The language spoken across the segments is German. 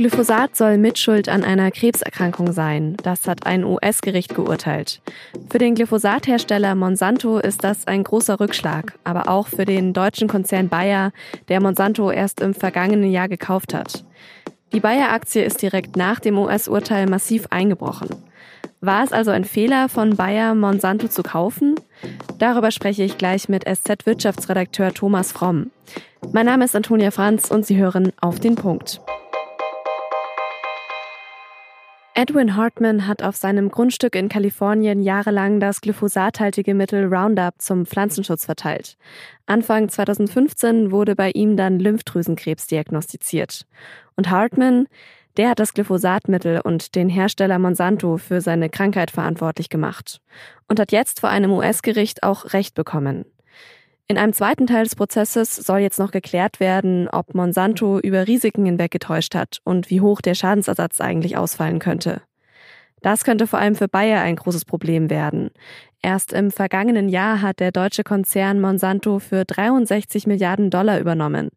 Glyphosat soll Mitschuld an einer Krebserkrankung sein. Das hat ein US-Gericht geurteilt. Für den Glyphosathersteller Monsanto ist das ein großer Rückschlag, aber auch für den deutschen Konzern Bayer, der Monsanto erst im vergangenen Jahr gekauft hat. Die Bayer-Aktie ist direkt nach dem US-Urteil massiv eingebrochen. War es also ein Fehler von Bayer, Monsanto zu kaufen? Darüber spreche ich gleich mit SZ-Wirtschaftsredakteur Thomas Fromm. Mein Name ist Antonia Franz und Sie hören auf den Punkt. Edwin Hartman hat auf seinem Grundstück in Kalifornien jahrelang das glyphosathaltige Mittel Roundup zum Pflanzenschutz verteilt. Anfang 2015 wurde bei ihm dann Lymphdrüsenkrebs diagnostiziert. Und Hartman, der hat das Glyphosatmittel und den Hersteller Monsanto für seine Krankheit verantwortlich gemacht und hat jetzt vor einem US-Gericht auch Recht bekommen. In einem zweiten Teil des Prozesses soll jetzt noch geklärt werden, ob Monsanto über Risiken hinweggetäuscht hat und wie hoch der Schadensersatz eigentlich ausfallen könnte. Das könnte vor allem für Bayer ein großes Problem werden. Erst im vergangenen Jahr hat der deutsche Konzern Monsanto für 63 Milliarden Dollar übernommen.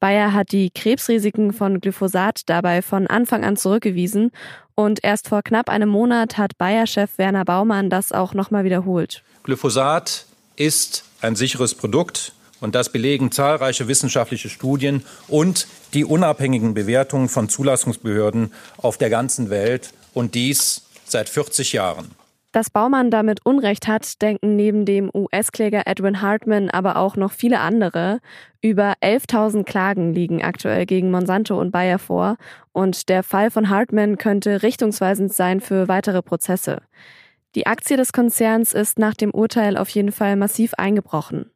Bayer hat die Krebsrisiken von Glyphosat dabei von Anfang an zurückgewiesen und erst vor knapp einem Monat hat Bayer-Chef Werner Baumann das auch nochmal wiederholt. Glyphosat ist ein sicheres Produkt. Und das belegen zahlreiche wissenschaftliche Studien und die unabhängigen Bewertungen von Zulassungsbehörden auf der ganzen Welt und dies seit 40 Jahren. Dass Baumann damit Unrecht hat, denken neben dem US-Kläger Edwin Hartman aber auch noch viele andere. Über 11.000 Klagen liegen aktuell gegen Monsanto und Bayer vor und der Fall von Hartman könnte richtungsweisend sein für weitere Prozesse. Die Aktie des Konzerns ist nach dem Urteil auf jeden Fall massiv eingebrochen.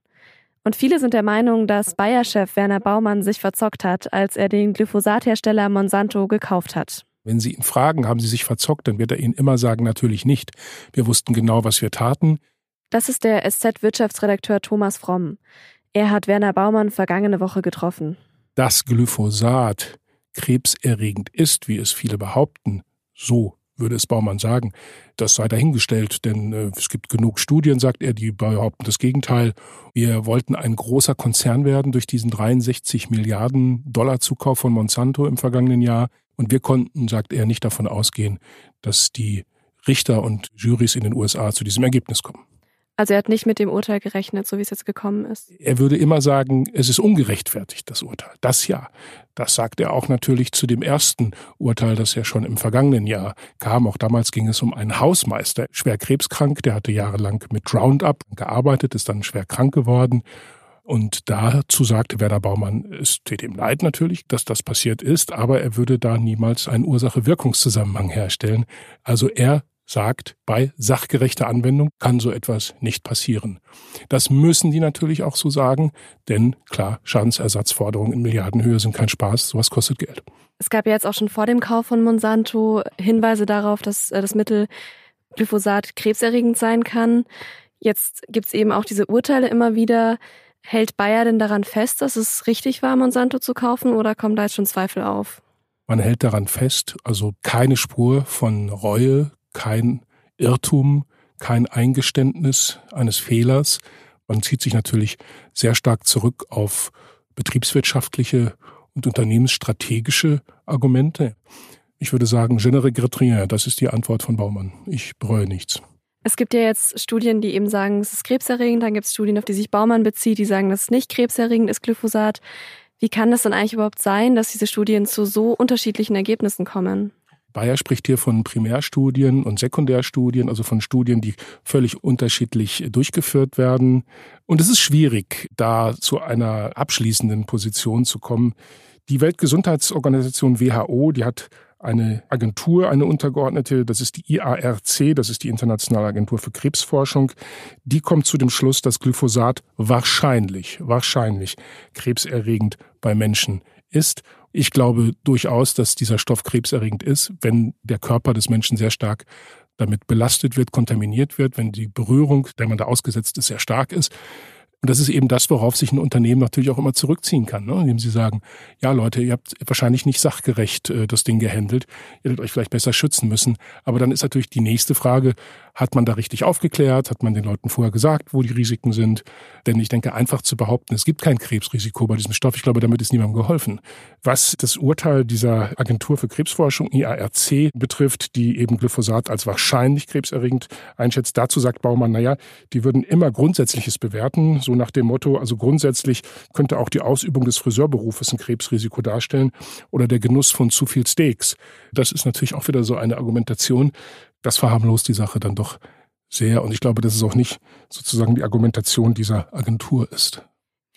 Und viele sind der Meinung, dass Bayer-Chef Werner Baumann sich verzockt hat, als er den Glyphosathersteller Monsanto gekauft hat. Wenn Sie ihn fragen, haben Sie sich verzockt, dann wird er Ihnen immer sagen, natürlich nicht. Wir wussten genau, was wir taten. Das ist der SZ-Wirtschaftsredakteur Thomas Fromm. Er hat Werner Baumann vergangene Woche getroffen. Dass Glyphosat krebserregend ist, wie es viele behaupten, so würde es Baumann sagen. Das sei dahingestellt, denn äh, es gibt genug Studien, sagt er, die behaupten das Gegenteil. Wir wollten ein großer Konzern werden durch diesen 63 Milliarden Dollar Zukauf von Monsanto im vergangenen Jahr. Und wir konnten, sagt er, nicht davon ausgehen, dass die Richter und Jurys in den USA zu diesem Ergebnis kommen. Also er hat nicht mit dem Urteil gerechnet, so wie es jetzt gekommen ist. Er würde immer sagen, es ist ungerechtfertigt, das Urteil. Das ja. Das sagt er auch natürlich zu dem ersten Urteil, das ja schon im vergangenen Jahr kam. Auch damals ging es um einen Hausmeister, schwer krebskrank, der hatte jahrelang mit Roundup gearbeitet, ist dann schwer krank geworden. Und dazu sagte Werner Baumann, es tut ihm leid natürlich, dass das passiert ist, aber er würde da niemals einen Ursache-Wirkungszusammenhang herstellen. Also er sagt, bei sachgerechter Anwendung kann so etwas nicht passieren. Das müssen die natürlich auch so sagen, denn klar, Schadensersatzforderungen in Milliardenhöhe sind kein Spaß, sowas kostet Geld. Es gab ja jetzt auch schon vor dem Kauf von Monsanto Hinweise darauf, dass äh, das Mittel Glyphosat krebserregend sein kann. Jetzt gibt's eben auch diese Urteile immer wieder. Hält Bayer denn daran fest, dass es richtig war, Monsanto zu kaufen oder kommen da jetzt schon Zweifel auf? Man hält daran fest, also keine Spur von Reue, kein Irrtum, kein Eingeständnis eines Fehlers. Man zieht sich natürlich sehr stark zurück auf betriebswirtschaftliche und unternehmensstrategische Argumente. Ich würde sagen, je ne rien, das ist die Antwort von Baumann. Ich bereue nichts. Es gibt ja jetzt Studien, die eben sagen, es ist krebserregend. Dann gibt es Studien, auf die sich Baumann bezieht, die sagen, dass es nicht krebserregend ist, Glyphosat. Wie kann das dann eigentlich überhaupt sein, dass diese Studien zu so unterschiedlichen Ergebnissen kommen? Bayer spricht hier von Primärstudien und Sekundärstudien, also von Studien, die völlig unterschiedlich durchgeführt werden. Und es ist schwierig, da zu einer abschließenden Position zu kommen. Die Weltgesundheitsorganisation WHO, die hat eine Agentur, eine untergeordnete, das ist die IARC, das ist die Internationale Agentur für Krebsforschung, die kommt zu dem Schluss, dass Glyphosat wahrscheinlich, wahrscheinlich krebserregend bei Menschen ist. Ich glaube durchaus, dass dieser Stoff krebserregend ist, wenn der Körper des Menschen sehr stark damit belastet wird, kontaminiert wird, wenn die Berührung, der man da ausgesetzt ist, sehr stark ist. Und das ist eben das, worauf sich ein Unternehmen natürlich auch immer zurückziehen kann, ne? indem sie sagen, ja Leute, ihr habt wahrscheinlich nicht sachgerecht äh, das Ding gehandelt, ihr hättet euch vielleicht besser schützen müssen. Aber dann ist natürlich die nächste Frage, Hat man da richtig aufgeklärt? Hat man den Leuten vorher gesagt, wo die Risiken sind? Denn ich denke, einfach zu behaupten, es gibt kein Krebsrisiko bei diesem Stoff, ich glaube, damit ist niemandem geholfen. Was das Urteil dieser Agentur für Krebsforschung, IARC, betrifft, die eben Glyphosat als wahrscheinlich krebserregend einschätzt, dazu sagt Baumann, naja, die würden immer Grundsätzliches bewerten, so nach dem Motto, also grundsätzlich könnte auch die Ausübung des Friseurberufes ein Krebsrisiko darstellen oder der Genuss von zu viel Steaks. Das ist natürlich auch wieder so eine Argumentation. Das verharmlost die Sache dann doch sehr. Und ich glaube, dass es auch nicht sozusagen die Argumentation dieser Agentur ist.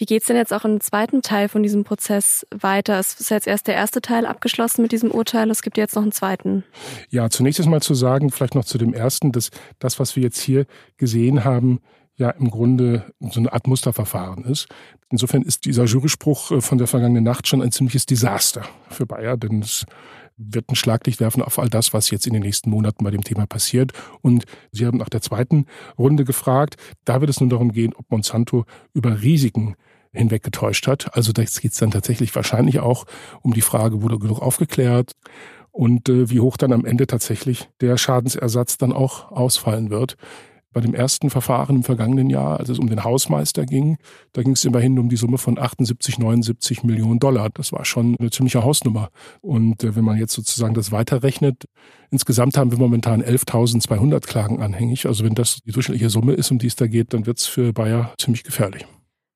Wie geht's denn jetzt auch im zweiten Teil von diesem Prozess weiter? Es ist jetzt erst der erste Teil abgeschlossen mit diesem Urteil. Es gibt jetzt noch einen zweiten. Ja, zunächst einmal zu sagen, vielleicht noch zu dem ersten, dass das, was wir jetzt hier gesehen haben, ja im Grunde so eine Art Musterverfahren ist. Insofern ist dieser Juryspruch äh, von der vergangenen Nacht schon ein ziemliches Desaster für Bayer, denn es wird ein Schlaglicht werfen auf all das, was jetzt in den nächsten Monaten bei dem Thema passiert. Und Sie haben nach der zweiten Runde gefragt. Da wird es nun darum gehen, ob Monsanto über Risiken hinweggetäuscht hat. Also da geht es dann tatsächlich wahrscheinlich auch um die Frage, wurde genug aufgeklärt und äh, wie hoch dann am Ende tatsächlich der Schadensersatz dann auch ausfallen wird. Bei dem ersten Verfahren im vergangenen Jahr, als es um den Hausmeister ging, da ging es immerhin um die Summe von 78, 79 Millionen Dollar. Das war schon eine ziemliche Hausnummer. Und äh, wenn man jetzt sozusagen das weiterrechnet, insgesamt haben wir momentan 11.200 Klagen anhängig. Also wenn das die durchschnittliche Summe ist, um die es da geht, dann wird es für Bayer ziemlich gefährlich.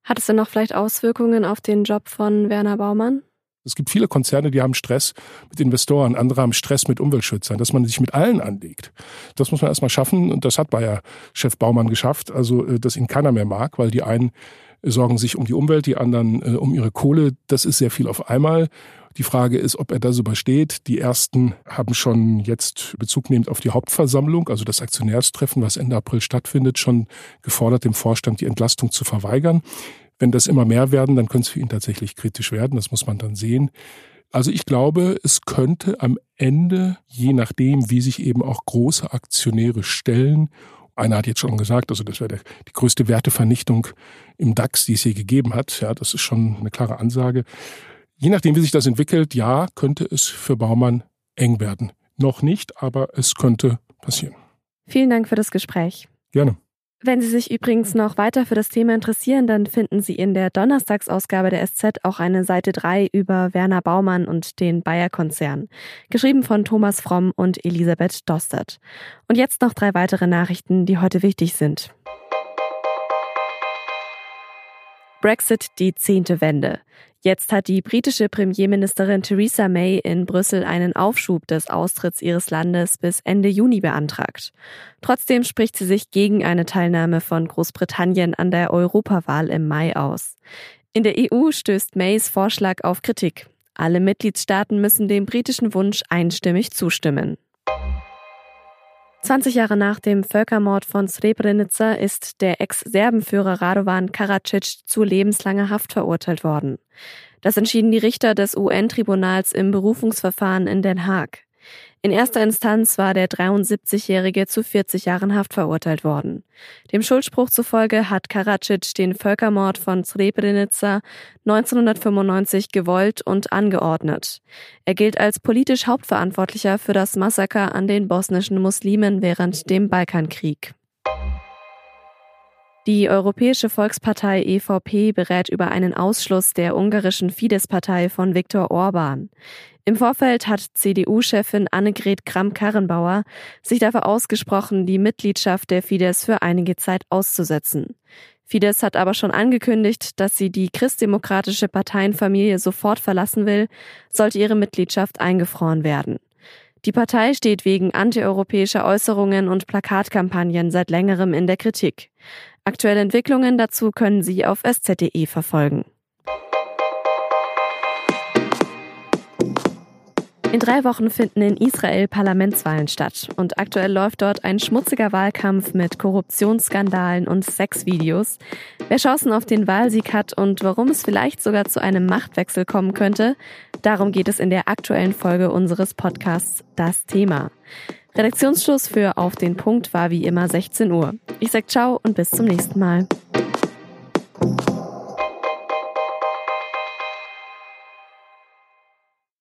Hat es denn noch vielleicht Auswirkungen auf den Job von Werner Baumann? Es gibt viele Konzerne, die haben Stress mit Investoren, andere haben Stress mit Umweltschützern, dass man sich mit allen anlegt. Das muss man erstmal schaffen und das hat Bayer-Chef Baumann geschafft, also äh, dass ihn keiner mehr mag, weil die einen sorgen sich um die Umwelt, die anderen äh, um ihre Kohle. Das ist sehr viel auf einmal. Die Frage ist, ob er das übersteht. Die ersten haben schon jetzt Bezug nehmend auf die Hauptversammlung, also das Aktionärstreffen, was Ende April stattfindet, schon gefordert, dem Vorstand die Entlastung zu verweigern. Wenn das immer mehr werden, dann könnte es für ihn tatsächlich kritisch werden. Das muss man dann sehen. Also ich glaube, es könnte am Ende, je nachdem, wie sich eben auch große Aktionäre stellen, einer hat jetzt schon gesagt, also das wäre die größte Wertevernichtung im DAX, die es je gegeben hat. Ja, das ist schon eine klare Ansage. Je nachdem, wie sich das entwickelt, ja, könnte es für Baumann eng werden. Noch nicht, aber es könnte passieren. Vielen Dank für das Gespräch. Gerne. Wenn Sie sich übrigens noch weiter für das Thema interessieren, dann finden Sie in der Donnerstagsausgabe der SZ auch eine Seite 3 über Werner Baumann und den Bayer-Konzern, geschrieben von Thomas Fromm und Elisabeth Dostert. Und jetzt noch drei weitere Nachrichten, die heute wichtig sind. Brexit die zehnte Wende. Jetzt hat die britische Premierministerin Theresa May in Brüssel einen Aufschub des Austritts ihres Landes bis Ende Juni beantragt. Trotzdem spricht sie sich gegen eine Teilnahme von Großbritannien an der Europawahl im Mai aus. In der EU stößt Mays Vorschlag auf Kritik. Alle Mitgliedstaaten müssen dem britischen Wunsch einstimmig zustimmen. 20 Jahre nach dem Völkermord von Srebrenica ist der Ex-Serbenführer Radovan Karadzic zu lebenslanger Haft verurteilt worden. Das entschieden die Richter des UN-Tribunals im Berufungsverfahren in Den Haag. In erster Instanz war der 73-Jährige zu 40 Jahren Haft verurteilt worden. Dem Schuldspruch zufolge hat Karadzic den Völkermord von Srebrenica 1995 gewollt und angeordnet. Er gilt als politisch Hauptverantwortlicher für das Massaker an den bosnischen Muslimen während dem Balkankrieg. Die Europäische Volkspartei EVP berät über einen Ausschluss der ungarischen Fidesz-Partei von Viktor Orban. Im Vorfeld hat CDU-Chefin Annegret Kramp-Karrenbauer sich dafür ausgesprochen, die Mitgliedschaft der Fidesz für einige Zeit auszusetzen. Fidesz hat aber schon angekündigt, dass sie die christdemokratische Parteienfamilie sofort verlassen will, sollte ihre Mitgliedschaft eingefroren werden. Die Partei steht wegen antieuropäischer Äußerungen und Plakatkampagnen seit längerem in der Kritik. Aktuelle Entwicklungen dazu können Sie auf sz.de verfolgen. In drei Wochen finden in Israel Parlamentswahlen statt und aktuell läuft dort ein schmutziger Wahlkampf mit Korruptionsskandalen und Sexvideos. Wer Chancen auf den Wahlsieg hat und warum es vielleicht sogar zu einem Machtwechsel kommen könnte, darum geht es in der aktuellen Folge unseres Podcasts Das Thema. Redaktionsschluss für Auf den Punkt war wie immer 16 Uhr. Ich sag ciao und bis zum nächsten Mal.